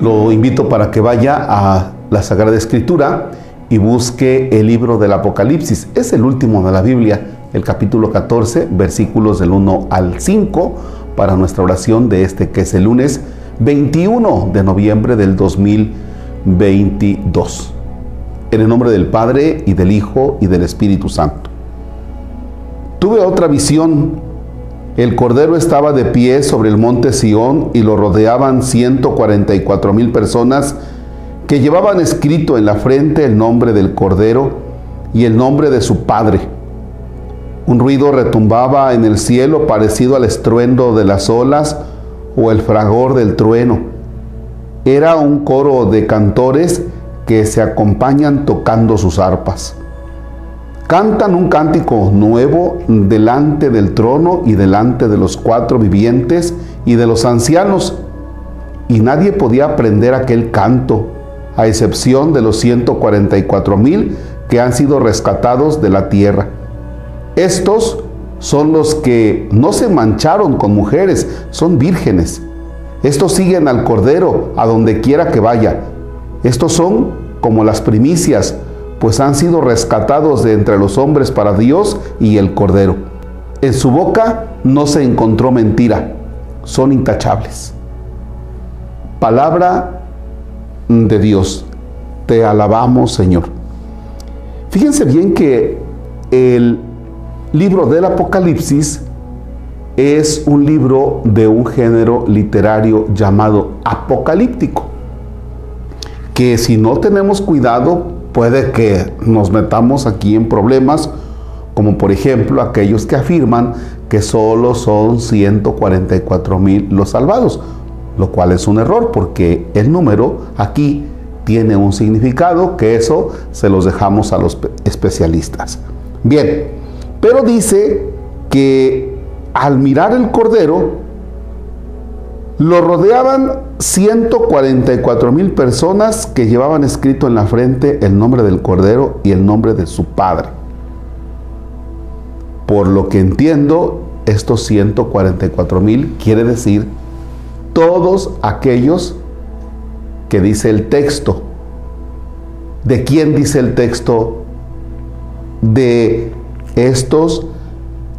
Lo invito para que vaya a la Sagrada Escritura y busque el libro del Apocalipsis. Es el último de la Biblia, el capítulo 14, versículos del 1 al 5, para nuestra oración de este que es el lunes 21 de noviembre del 2022. En el nombre del Padre y del Hijo y del Espíritu Santo. Tuve otra visión. El Cordero estaba de pie sobre el monte Sión y lo rodeaban 144 mil personas que llevaban escrito en la frente el nombre del Cordero y el nombre de su Padre. Un ruido retumbaba en el cielo parecido al estruendo de las olas o el fragor del trueno. Era un coro de cantores que se acompañan tocando sus arpas. Cantan un cántico nuevo delante del trono y delante de los cuatro vivientes y de los ancianos. Y nadie podía aprender aquel canto a excepción de los 144 mil que han sido rescatados de la tierra. Estos son los que no se mancharon con mujeres, son vírgenes. Estos siguen al Cordero a donde quiera que vaya. Estos son como las primicias, pues han sido rescatados de entre los hombres para Dios y el Cordero. En su boca no se encontró mentira, son intachables. Palabra de Dios. Te alabamos, Señor. Fíjense bien que el libro del Apocalipsis es un libro de un género literario llamado apocalíptico, que si no tenemos cuidado puede que nos metamos aquí en problemas, como por ejemplo aquellos que afirman que solo son 144 mil los salvados lo cual es un error porque el número aquí tiene un significado que eso se los dejamos a los especialistas. Bien, pero dice que al mirar el cordero, lo rodeaban 144 mil personas que llevaban escrito en la frente el nombre del cordero y el nombre de su padre. Por lo que entiendo, estos 144 mil quiere decir todos aquellos que dice el texto. ¿De quién dice el texto? De estos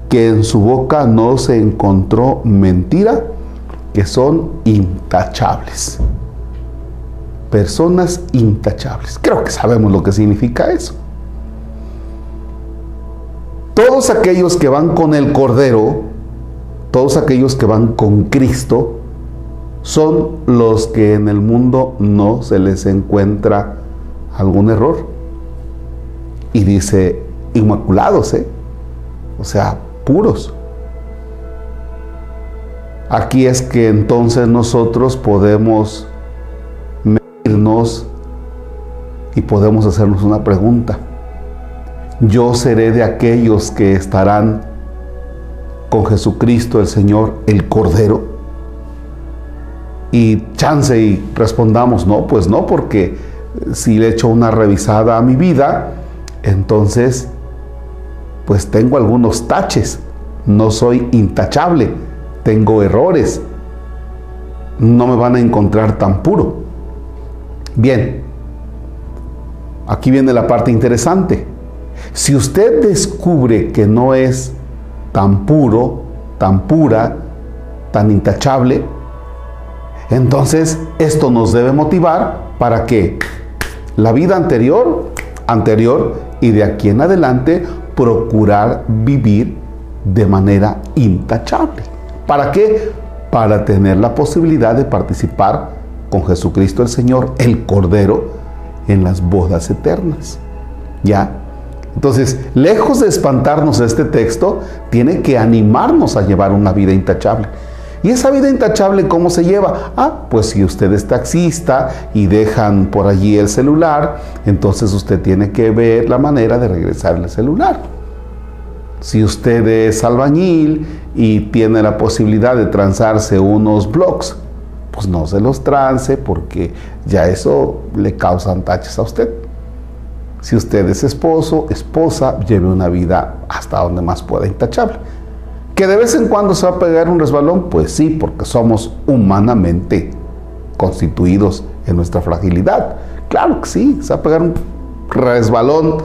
que en su boca no se encontró mentira, que son intachables. Personas intachables. Creo que sabemos lo que significa eso. Todos aquellos que van con el Cordero, todos aquellos que van con Cristo, son los que en el mundo no se les encuentra algún error. Y dice, inmaculados, ¿eh? O sea, puros. Aquí es que entonces nosotros podemos medirnos y podemos hacernos una pregunta. Yo seré de aquellos que estarán con Jesucristo el Señor, el Cordero. Y chance y respondamos, no, pues no, porque si le echo una revisada a mi vida, entonces pues tengo algunos taches, no soy intachable, tengo errores, no me van a encontrar tan puro. Bien, aquí viene la parte interesante. Si usted descubre que no es tan puro, tan pura, tan intachable, entonces, esto nos debe motivar para que la vida anterior, anterior y de aquí en adelante, procurar vivir de manera intachable. ¿Para qué? Para tener la posibilidad de participar con Jesucristo el Señor, el Cordero, en las bodas eternas. ¿Ya? Entonces, lejos de espantarnos este texto, tiene que animarnos a llevar una vida intachable. ¿Y esa vida intachable cómo se lleva? Ah, pues si usted es taxista y dejan por allí el celular, entonces usted tiene que ver la manera de regresar el celular. Si usted es albañil y tiene la posibilidad de transarse unos blogs, pues no se los trance porque ya eso le causan taches a usted. Si usted es esposo, esposa, lleve una vida hasta donde más pueda intachable. ¿Que de vez en cuando se va a pegar un resbalón? Pues sí, porque somos humanamente constituidos en nuestra fragilidad. Claro que sí, se va a pegar un resbalón,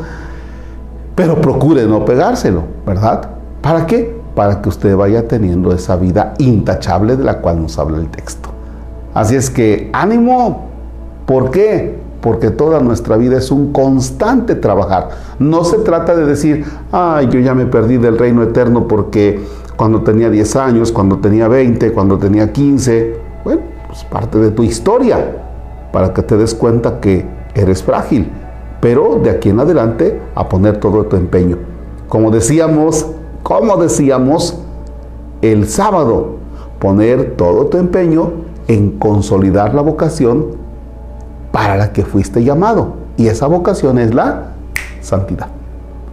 pero procure no pegárselo, ¿verdad? ¿Para qué? Para que usted vaya teniendo esa vida intachable de la cual nos habla el texto. Así es que ánimo, ¿por qué? Porque toda nuestra vida es un constante trabajar. No se trata de decir, ay, yo ya me perdí del reino eterno porque cuando tenía 10 años, cuando tenía 20, cuando tenía 15. Bueno, pues parte de tu historia para que te des cuenta que eres frágil. Pero de aquí en adelante a poner todo tu empeño. Como decíamos, como decíamos el sábado, poner todo tu empeño en consolidar la vocación para la que fuiste llamado. Y esa vocación es la santidad.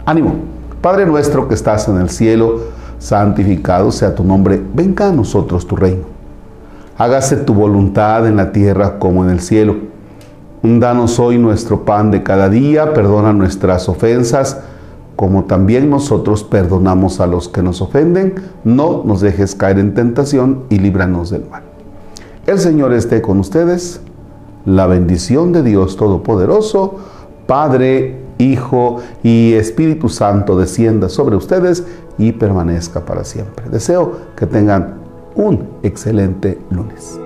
Ánimo. Padre nuestro que estás en el cielo, santificado sea tu nombre. Venga a nosotros tu reino. Hágase tu voluntad en la tierra como en el cielo. Danos hoy nuestro pan de cada día, perdona nuestras ofensas, como también nosotros perdonamos a los que nos ofenden. No nos dejes caer en tentación y líbranos del mal. El Señor esté con ustedes. La bendición de Dios Todopoderoso, Padre, Hijo y Espíritu Santo descienda sobre ustedes y permanezca para siempre. Deseo que tengan un excelente lunes.